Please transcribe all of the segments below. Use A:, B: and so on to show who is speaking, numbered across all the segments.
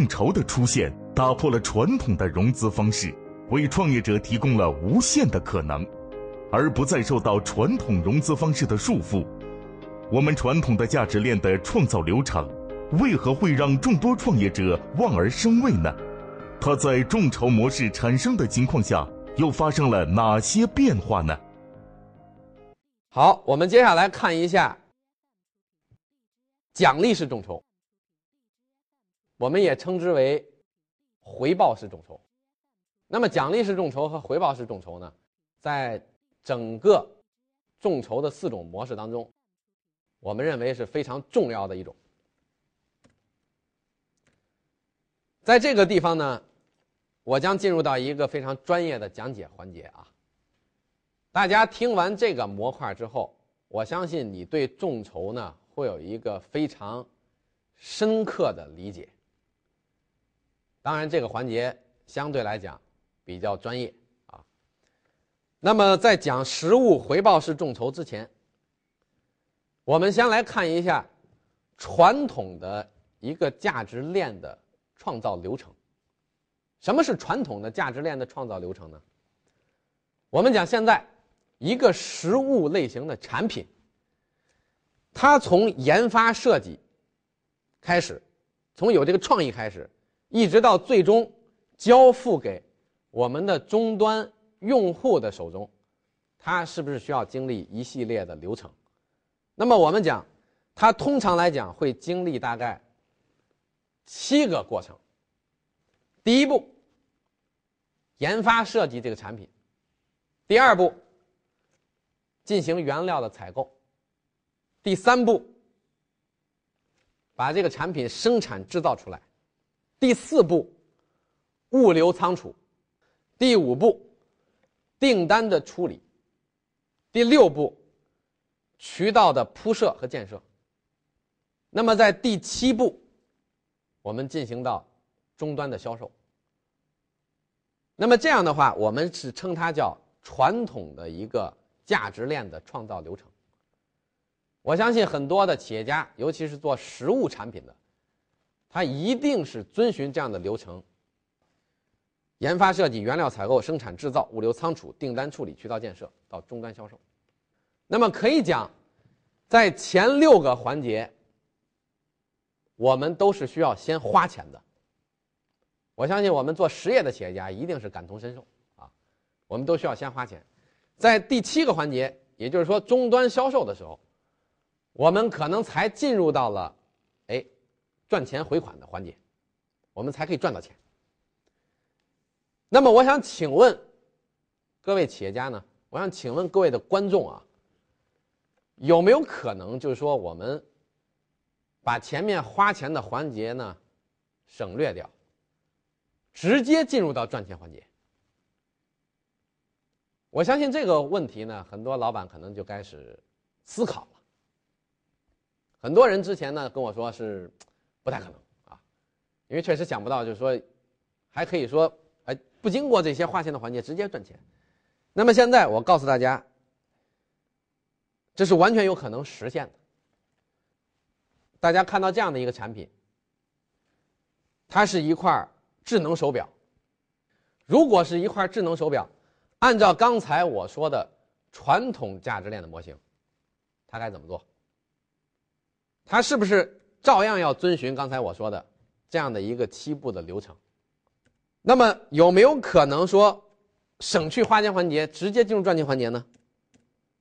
A: 众筹的出现打破了传统的融资方式，为创业者提供了无限的可能，而不再受到传统融资方式的束缚。我们传统的价值链的创造流程，为何会让众多创业者望而生畏呢？它在众筹模式产生的情况下，又发生了哪些变化呢？
B: 好，我们接下来看一下奖励式众筹，我们也称之为回报式众筹。那么，奖励式众筹和回报式众筹呢，在整个众筹的四种模式当中，我们认为是非常重要的一种。在这个地方呢。我将进入到一个非常专业的讲解环节啊！大家听完这个模块之后，我相信你对众筹呢会有一个非常深刻的理解。当然，这个环节相对来讲比较专业啊。那么，在讲实物回报式众筹之前，我们先来看一下传统的一个价值链的创造流程。什么是传统的价值链的创造流程呢？我们讲现在一个实物类型的产品，它从研发设计开始，从有这个创意开始，一直到最终交付给我们的终端用户的手中，它是不是需要经历一系列的流程？那么我们讲，它通常来讲会经历大概七个过程。第一步，研发设计这个产品；第二步，进行原料的采购；第三步，把这个产品生产制造出来；第四步，物流仓储；第五步，订单的处理；第六步，渠道的铺设和建设。那么在第七步，我们进行到。终端的销售。那么这样的话，我们是称它叫传统的一个价值链的创造流程。我相信很多的企业家，尤其是做实物产品的，他一定是遵循这样的流程：研发设计、原料采购、生产制造、物流仓储、订单处理、渠道建设到终端销售。那么可以讲，在前六个环节，我们都是需要先花钱的。我相信我们做实业的企业家一定是感同身受啊，我们都需要先花钱，在第七个环节，也就是说终端销售的时候，我们可能才进入到了，赚钱回款的环节，我们才可以赚到钱。那么我想请问各位企业家呢？我想请问各位的观众啊，有没有可能就是说我们把前面花钱的环节呢省略掉？直接进入到赚钱环节，我相信这个问题呢，很多老板可能就开始思考了。很多人之前呢跟我说是不太可能啊，因为确实想不到，就是说还可以说哎不经过这些划线的环节直接赚钱。那么现在我告诉大家，这是完全有可能实现的。大家看到这样的一个产品，它是一块智能手表，如果是一块智能手表，按照刚才我说的传统价值链的模型，它该怎么做？它是不是照样要遵循刚才我说的这样的一个七步的流程？那么有没有可能说省去花钱环节，直接进入赚钱环节呢？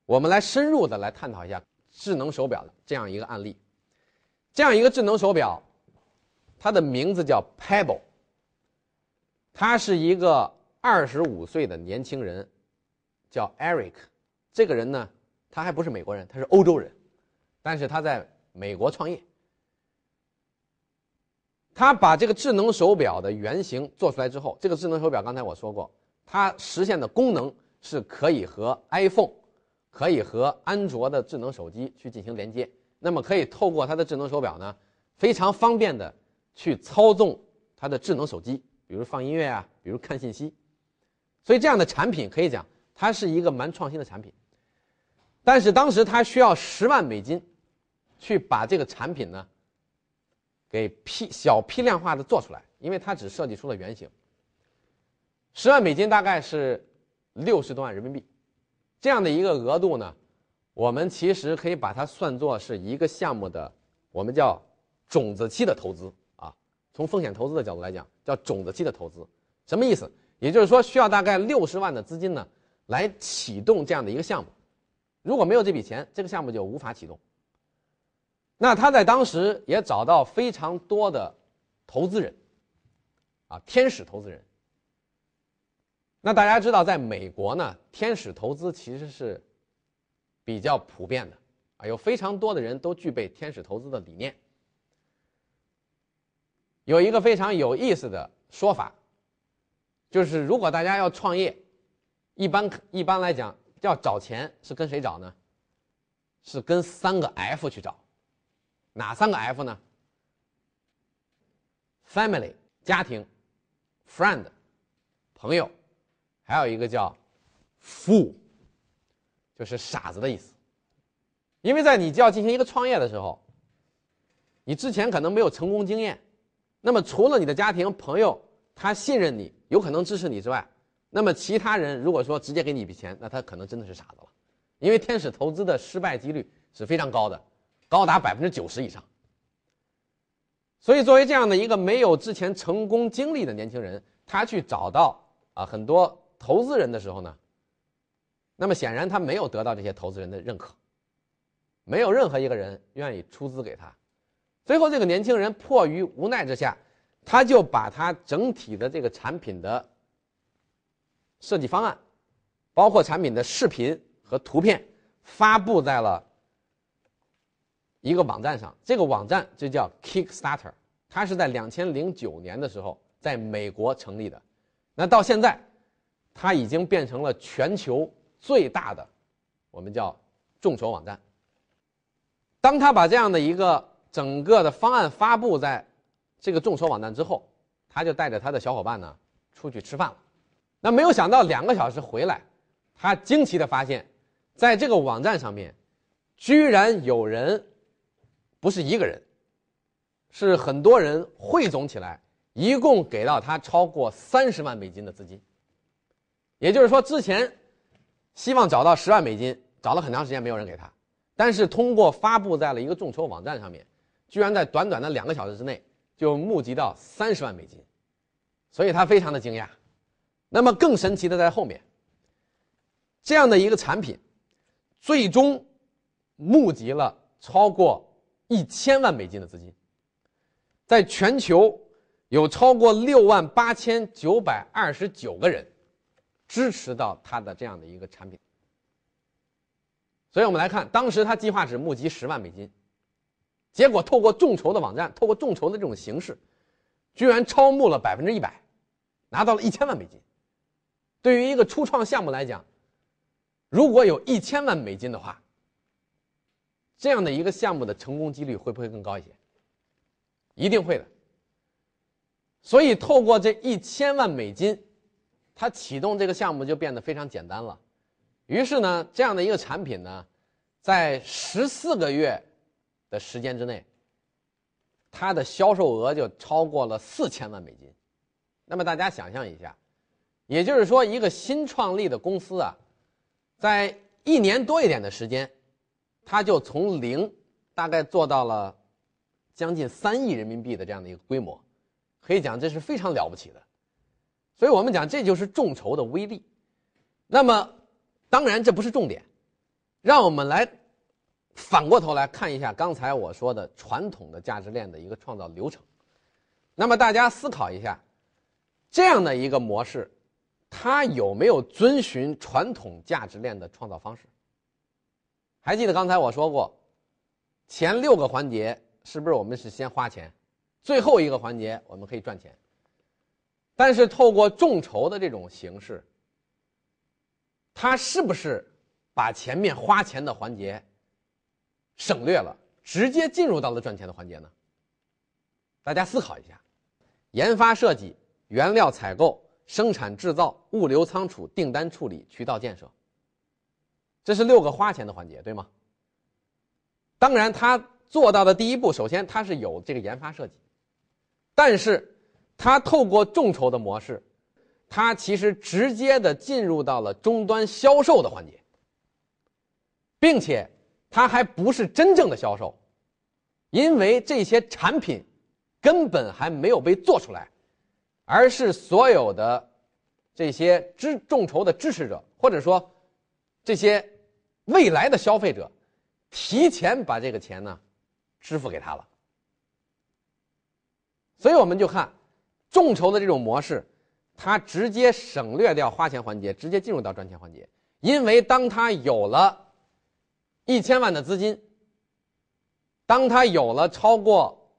B: 我们来深入的来探讨一下智能手表的这样一个案例。这样一个智能手表，它的名字叫 Pebble。他是一个二十五岁的年轻人，叫 Eric。这个人呢，他还不是美国人，他是欧洲人，但是他在美国创业。他把这个智能手表的原型做出来之后，这个智能手表刚才我说过，它实现的功能是可以和 iPhone、可以和安卓的智能手机去进行连接。那么可以透过它的智能手表呢，非常方便的去操纵它的智能手机。比如放音乐啊，比如看信息，所以这样的产品可以讲，它是一个蛮创新的产品。但是当时他需要十万美金，去把这个产品呢给批小批量化的做出来，因为它只设计出了原型。十万美金大概是六十多万人民币，这样的一个额度呢，我们其实可以把它算作是一个项目的，我们叫种子期的投资啊。从风险投资的角度来讲，叫种子期的投资，什么意思？也就是说，需要大概六十万的资金呢，来启动这样的一个项目。如果没有这笔钱，这个项目就无法启动。那他在当时也找到非常多的投资人，啊，天使投资人。那大家知道，在美国呢，天使投资其实是比较普遍的，啊，有非常多的人都具备天使投资的理念。有一个非常有意思的说法，就是如果大家要创业，一般一般来讲。要找钱是跟谁找呢？是跟三个 F 去找，哪三个 F 呢？Family 家庭，Friend 朋友，还有一个叫 Fool，就是傻子的意思。因为在你就要进行一个创业的时候，你之前可能没有成功经验，那么除了你的家庭朋友他信任你，有可能支持你之外，那么其他人如果说直接给你一笔钱，那他可能真的是傻子了，因为天使投资的失败几率是非常高的，高达百分之九十以上。所以作为这样的一个没有之前成功经历的年轻人，他去找到啊很多投资人的时候呢，那么显然他没有得到这些投资人的认可，没有任何一个人愿意出资给他。最后这个年轻人迫于无奈之下，他就把他整体的这个产品的。设计方案，包括产品的视频和图片，发布在了一个网站上。这个网站就叫 Kickstarter，它是在两千零九年的时候在美国成立的。那到现在，它已经变成了全球最大的我们叫众筹网站。当他把这样的一个整个的方案发布在这个众筹网站之后，他就带着他的小伙伴呢出去吃饭了。那没有想到，两个小时回来，他惊奇的发现，在这个网站上面，居然有人，不是一个人，是很多人汇总起来，一共给到他超过三十万美金的资金。也就是说，之前希望找到十万美金，找了很长时间没有人给他，但是通过发布在了一个众筹网站上面，居然在短短的两个小时之内就募集到三十万美金，所以他非常的惊讶。那么更神奇的在后面，这样的一个产品，最终募集了超过一千万美金的资金，在全球有超过六万八千九百二十九个人支持到他的这样的一个产品。所以我们来看，当时他计划只募集十万美金，结果透过众筹的网站，透过众筹的这种形式，居然超募了百分之一百，拿到了一千万美金。对于一个初创项目来讲，如果有一千万美金的话，这样的一个项目的成功几率会不会更高一些？一定会的。所以，透过这一千万美金，它启动这个项目就变得非常简单了。于是呢，这样的一个产品呢，在十四个月的时间之内，它的销售额就超过了四千万美金。那么，大家想象一下。也就是说，一个新创立的公司啊，在一年多一点的时间，它就从零大概做到了将近三亿人民币的这样的一个规模，可以讲这是非常了不起的。所以我们讲这就是众筹的威力。那么，当然这不是重点，让我们来反过头来看一下刚才我说的传统的价值链的一个创造流程。那么大家思考一下，这样的一个模式。它有没有遵循传统价值链的创造方式？还记得刚才我说过，前六个环节是不是我们是先花钱，最后一个环节我们可以赚钱？但是透过众筹的这种形式，它是不是把前面花钱的环节省略了，直接进入到了赚钱的环节呢？大家思考一下，研发设计、原料采购。生产制造、物流仓储、订单处理、渠道建设，这是六个花钱的环节，对吗？当然，它做到的第一步，首先它是有这个研发设计，但是它透过众筹的模式，它其实直接的进入到了终端销售的环节，并且它还不是真正的销售，因为这些产品根本还没有被做出来，而是所有的这些支众筹的支持者，或者说这些未来的消费者。提前把这个钱呢支付给他了，所以我们就看众筹的这种模式，它直接省略掉花钱环节，直接进入到赚钱环节。因为当他有了一千万的资金，当他有了超过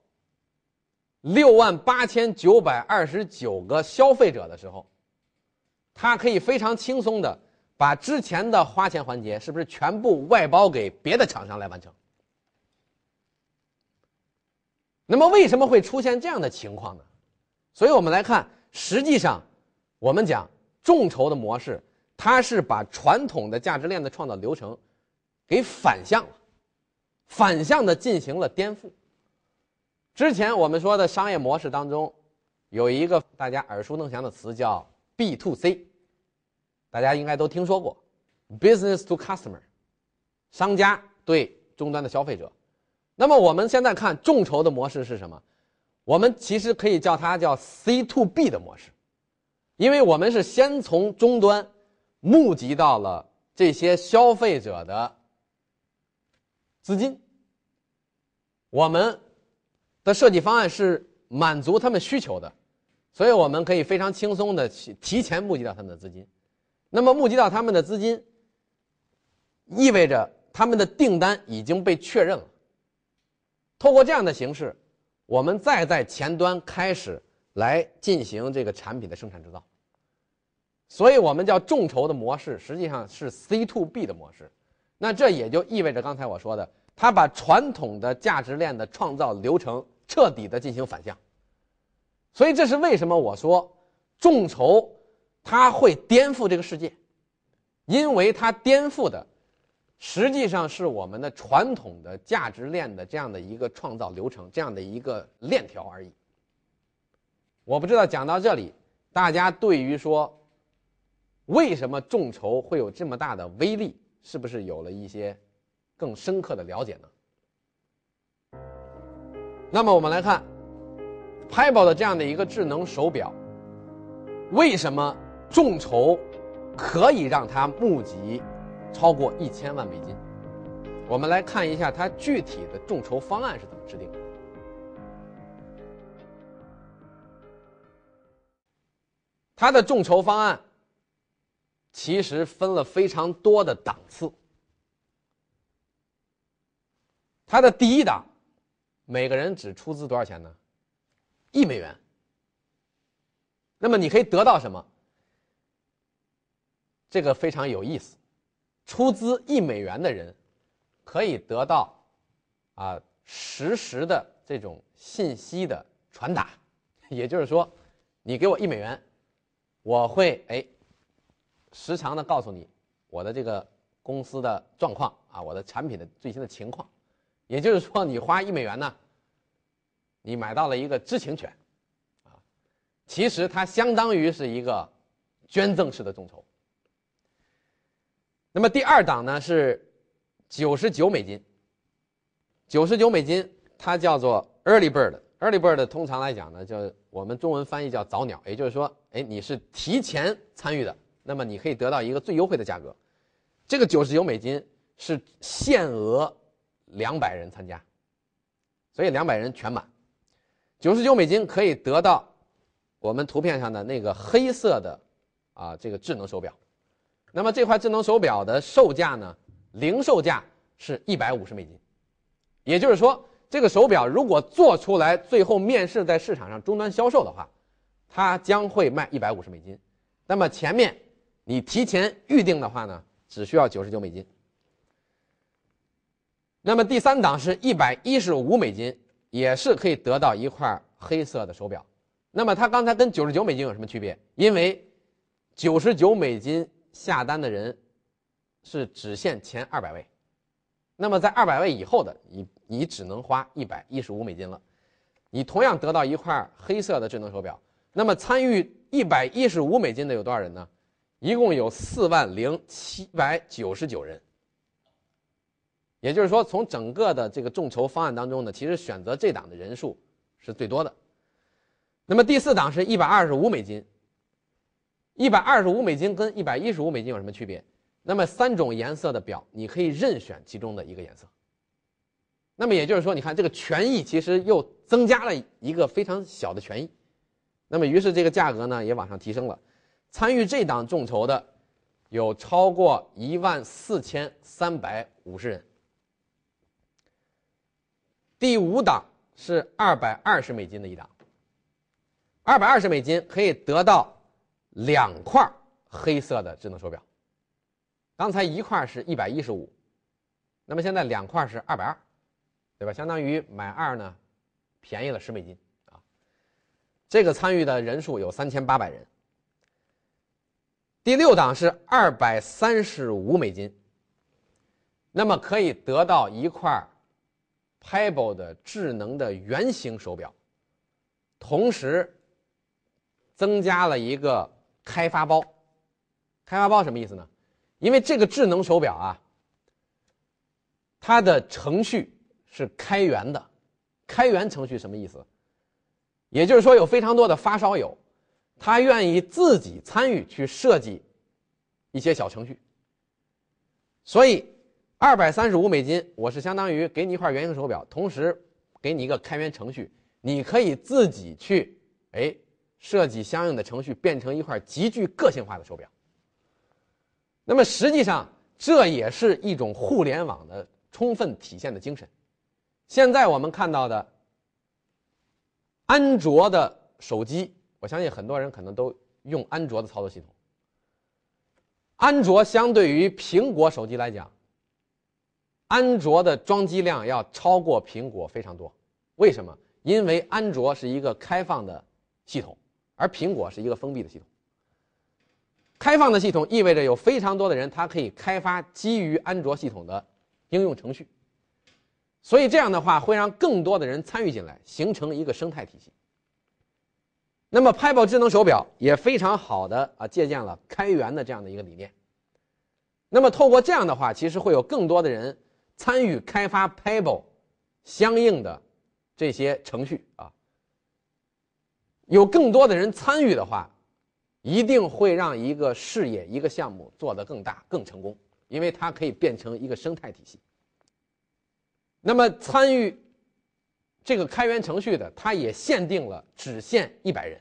B: 六万八千九百二十九个消费者的时候，他可以非常轻松的。把之前的花钱环节是不是全部外包给别的厂商来完成？那么为什么会出现这样的情况呢？所以我们来看，实际上我们讲众筹的模式，它是把传统的价值链的创造流程给反向了，反向的进行了颠覆。之前我们说的商业模式当中，有一个大家耳熟能详的词叫 B to C。大家应该都听说过，business to customer，商家对终端的消费者。那么我们现在看众筹的模式是什么？我们其实可以叫它叫 C to B 的模式，因为我们是先从终端募集到了这些消费者的资金，我们的设计方案是满足他们需求的，所以我们可以非常轻松的去提前募集到他们的资金。那么募集到他们的资金，意味着他们的订单已经被确认了。通过这样的形式，我们再在前端开始来进行这个产品的生产制造。所以我们叫众筹的模式，实际上是 C to B 的模式。那这也就意味着刚才我说的，它把传统的价值链的创造流程彻底的进行反向。所以这是为什么我说众筹。它会颠覆这个世界，因为它颠覆的实际上是我们的传统的价值链的这样的一个创造流程，这样的一个链条而已。我不知道讲到这里，大家对于说为什么众筹会有这么大的威力，是不是有了一些更深刻的了解呢？那么我们来看 p a b l e 的这样的一个智能手表，为什么？众筹可以让他募集超过一千万美金。我们来看一下他具体的众筹方案是怎么制定的。他的众筹方案其实分了非常多的档次。他的第一档，每个人只出资多少钱呢？一美元。那么你可以得到什么？这个非常有意思，出资一美元的人可以得到啊实时的这种信息的传达，也就是说，你给我一美元，我会哎时常的告诉你我的这个公司的状况啊，我的产品的最新的情况，也就是说，你花一美元呢，你买到了一个知情权，啊，其实它相当于是一个捐赠式的众筹。那么第二档呢是九十九美金，九十九美金，它叫做 early bird。early bird 通常来讲呢，叫我们中文翻译叫早鸟，也就是说，哎，你是提前参与的，那么你可以得到一个最优惠的价格。这个九十九美金是限额两百人参加，所以两百人全满。九十九美金可以得到我们图片上的那个黑色的啊这个智能手表。那么这块智能手表的售价呢？零售价是一百五十美金，也就是说，这个手表如果做出来，最后面世在市场上终端销售的话，它将会卖一百五十美金。那么前面你提前预定的话呢，只需要九十九美金。那么第三档是一百一十五美金，也是可以得到一块黑色的手表。那么它刚才跟九十九美金有什么区别？因为九十九美金。下单的人是只限前二百位，那么在二百位以后的，你你只能花一百一十五美金了。你同样得到一块黑色的智能手表，那么参与一百一十五美金的有多少人呢？一共有四万零七百九十九人。也就是说，从整个的这个众筹方案当中呢，其实选择这档的人数是最多的。那么第四档是一百二十五美金。一百二十五美金跟一百一十五美金有什么区别？那么三种颜色的表，你可以任选其中的一个颜色。那么也就是说，你看这个权益其实又增加了一个非常小的权益。那么于是这个价格呢也往上提升了。参与这档众筹的有超过一万四千三百五十人。第五档是二百二十美金的一档。二百二十美金可以得到两块黑色的智能手表。刚才一块是一百一十五，那么现在两块是二百二，对吧？相当于买二呢，便宜了十美金啊。这个参与的人数有三千八百人。第六档是二百三十五美金，那么可以得到一块 Pebble 的智能的圆形手表，同时增加了一个开发包。开发包什么意思呢？因为这个智能手表啊，它的程序是开源的，开源程序什么意思？也就是说，有非常多的发烧友，他愿意自己参与去设计一些小程序。所以，二百三十五美金，我是相当于给你一块圆形手表，同时给你一个开源程序，你可以自己去哎设计相应的程序，变成一块极具个性化的手表。那么实际上，这也是一种互联网的充分体现的精神。现在我们看到的安卓的手机，我相信很多人可能都用安卓的操作系统。安卓相对于苹果手机来讲，安卓的装机量要超过苹果非常多。为什么？因为安卓是一个开放的系统，而苹果是一个封闭的系统。开放的系统意味着有非常多的人，他可以开发基于安卓系统的应用程序，所以这样的话会让更多的人参与进来，形成一个生态体系。那么 Pebble 智能手表也非常好的啊借鉴了开源的这样的一个理念。那么透过这样的话，其实会有更多的人参与开发 Pebble 相应的这些程序啊，有更多的人参与的话。一定会让一个事业、一个项目做得更大、更成功，因为它可以变成一个生态体系。那么，参与这个开源程序的，它也限定了只限一百人，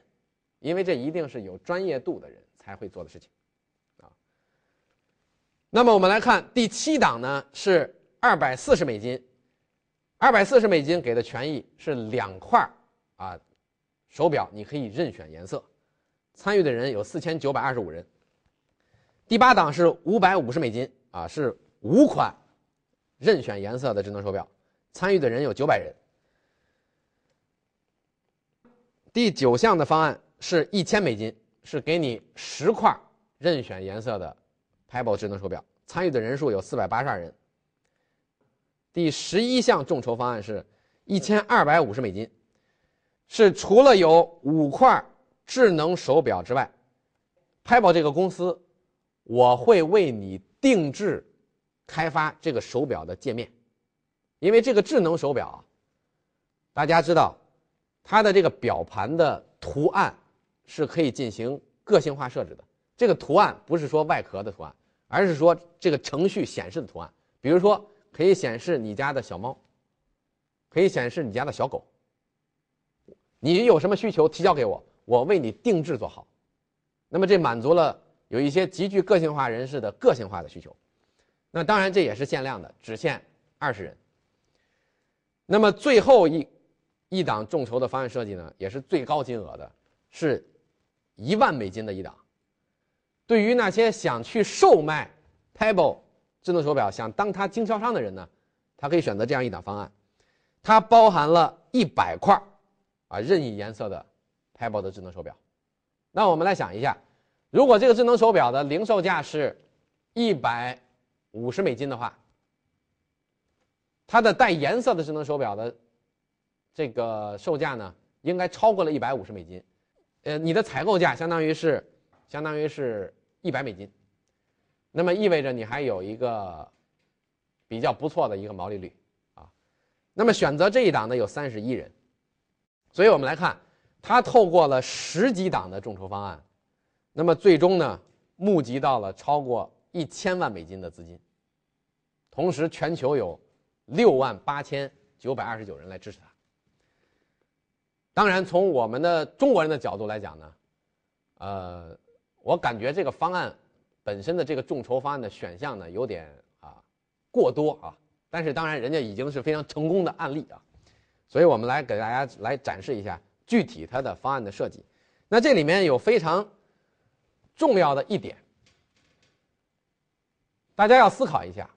B: 因为这一定是有专业度的人才会做的事情，啊。那么我们来看第七档呢，是二百四十美金，二百四十美金给的权益是两块啊手表，你可以任选颜色。参与的人有四千九百二十五人。第八档是五百五十美金啊，是五款任选颜色的智能手表，参与的人有九百人。第九项的方案是一千美金，是给你十块任选颜色的 Pebble 智能手表，参与的人数有四百八十二人。第十一项众筹方案是一千二百五十美金，是除了有五块。智能手表之外，Pebble 这个公司，我会为你定制开发这个手表的界面，因为这个智能手表，大家知道，它的这个表盘的图案是可以进行个性化设置的。这个图案不是说外壳的图案，而是说这个程序显示的图案。比如说，可以显示你家的小猫，可以显示你家的小狗。你有什么需求，提交给我。我为你定制做好，那么这满足了有一些极具个性化人士的个性化的需求，那当然这也是限量的，只限二十人。那么最后一一档众筹的方案设计呢，也是最高金额的，是一万美金的一档。对于那些想去售卖 Pebble 智能手表，想当它经销商的人呢，他可以选择这样一档方案，它包含了一百块啊任意颜色的。Pebble 的智能手表，那我们来想一下，如果这个智能手表的零售价是一百五十美金的话，它的带颜色的智能手表的这个售价呢，应该超过了一百五十美金。呃，你的采购价相当于是相当于是一百美金，那么意味着你还有一个比较不错的一个毛利率啊。那么选择这一档的有三十一人，所以我们来看，他透过了十几档的众筹方案，那么最终呢，募集到了超过一千万美金的资金，同时全球有。六万八千九百二十九人来支持他。当然，从我们的中国人的角度来讲呢，呃，我感觉这个方案本身的这个众筹方案的选项呢有点啊过多啊。但是，当然人家已经是非常成功的案例啊，所以我们来给大家来展示一下具体它的方案的设计。那这里面有非常重要的一点，大家要思考一下。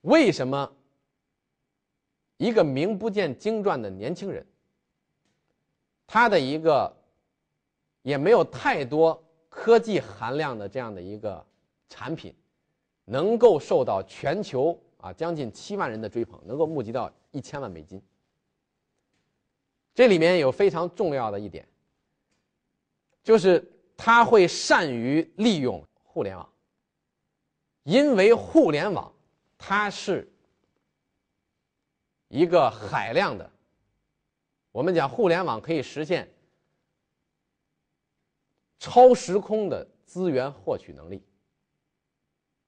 B: 为什么一个名不见经传的年轻人，他的一个也没有太多科技含量的这样的一个产品，能够受到全球啊将近七万人的追捧，能够募集到一千万美金？这里面有非常重要的一点，就是他会善于利用互联网，因为互联网。它是一个海量的，我们讲互联网可以实现超时空的资源获取能力。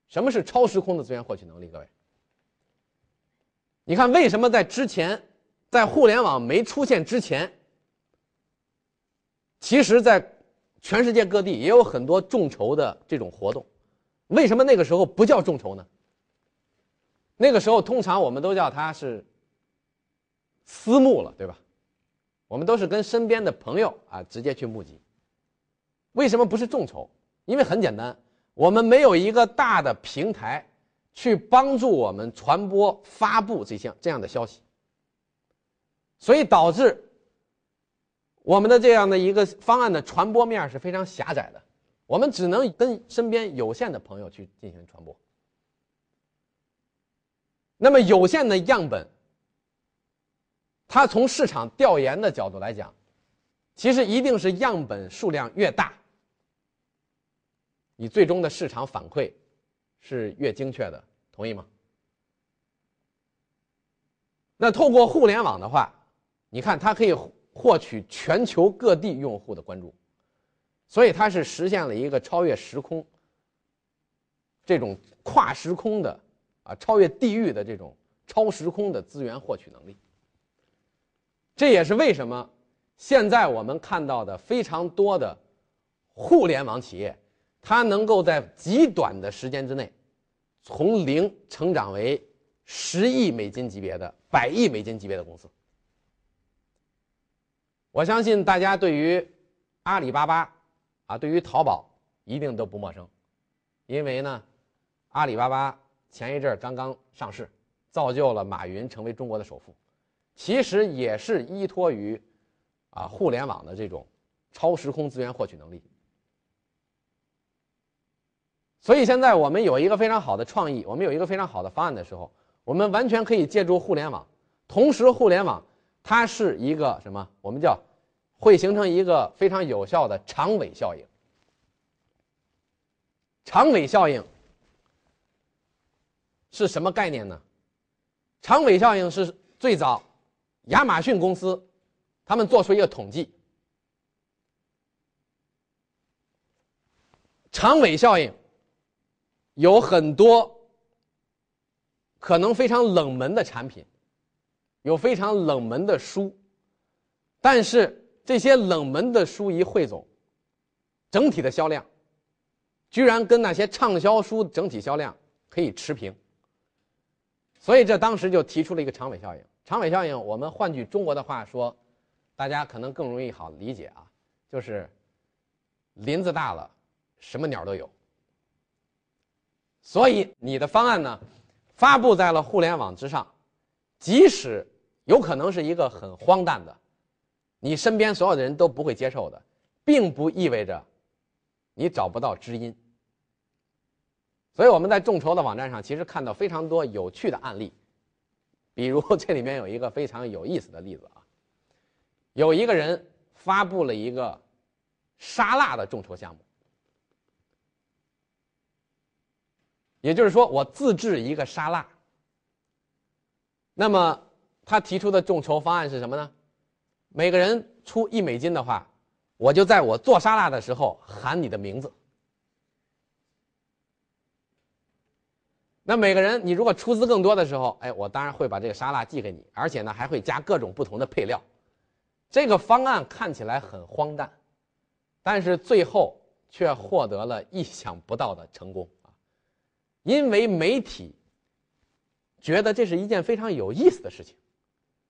B: 什么是超时空的资源获取能力？各位，你看为什么在之前，在互联网没出现之前，其实，在全世界各地也有很多众筹的这种活动，为什么那个时候不叫众筹呢？那个时候，通常我们都叫它是私募了，对吧？我们都是跟身边的朋友啊直接去募集。为什么不是众筹？因为很简单，我们没有一个大的平台去帮助我们传播、发布这项这样的消息，所以导致我们的这样的一个方案的传播面是非常狭窄的。我们只能跟身边有限的朋友去进行传播。那么有限的样本，它从市场调研的角度来讲，其实一定是样本数量越大，你最终的市场反馈是越精确的，同意吗？那透过互联网的话，你看它可以获取全球各地用户的关注，所以它是实现了一个超越时空、这种跨时空的。啊，超越地域的这种超时空的资源获取能力，这也是为什么现在我们看到的非常多的互联网企业，它能够在极短的时间之内，从零成长为十亿美金级别的、百亿美金级别的公司。我相信大家对于阿里巴巴啊，对于淘宝一定都不陌生，因为呢，阿里巴巴。前一阵儿刚刚上市，造就了马云成为中国的首富，其实也是依托于啊互联网的这种超时空资源获取能力。所以现在我们有一个非常好的创意，我们有一个非常好的方案的时候，我们完全可以借助互联网，同时互联网它是一个什么？我们叫会形成一个非常有效的长尾效应。长尾效应。是什么概念呢？长尾效应是最早亚马逊公司他们做出一个统计，长尾效应有很多可能非常冷门的产品，有非常冷门的书，但是这些冷门的书一汇总，整体的销量居然跟那些畅销书整体销量可以持平。所以这当时就提出了一个长尾效应。长尾效应，我们换句中国的话说，大家可能更容易好理解啊，就是林子大了，什么鸟都有。所以你的方案呢，发布在了互联网之上，即使有可能是一个很荒诞的，你身边所有的人都不会接受的，并不意味着你找不到知音。所以我们在众筹的网站上，其实看到非常多有趣的案例，比如 这里面有一个非常有意思的例子啊，有一个人发布了一个沙拉的众筹项目，也就是说我自制一个沙拉。那么他提出的众筹方案是什么呢？每个人出一美金的话，我就在我做沙拉的时候喊你的名字。那每个人，你如果出资更多的时候，哎，我当然会把这个沙拉寄给你，而且呢还会加各种不同的配料。这个方案看起来很荒诞，但是最后却获得了意想不到的成功！因为媒体觉得这是一件非常有意思的事情，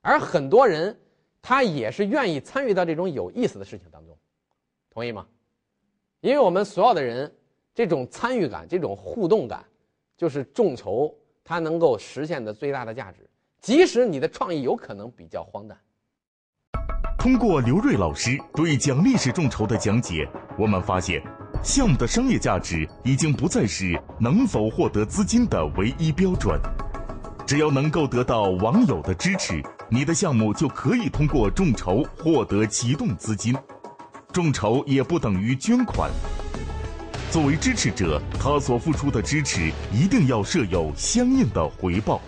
B: 而很多人他也是愿意参与到这种有意思的事情当中，同意吗？因为我们所有的人这种参与感、这种互动感。就是众筹，它能够实现的最大的价值，即使你的创意有可能比较荒诞。
A: 通过刘瑞老师对讲历史众筹的讲解，我们发现，项目的商业价值已经不再是能否获得资金的唯一标准。只要能够得到网友的支持，你的项目就可以通过众筹获得启动资金。众筹也不等于捐款。作为支持者，他所付出的支持一定要设有相应的回报。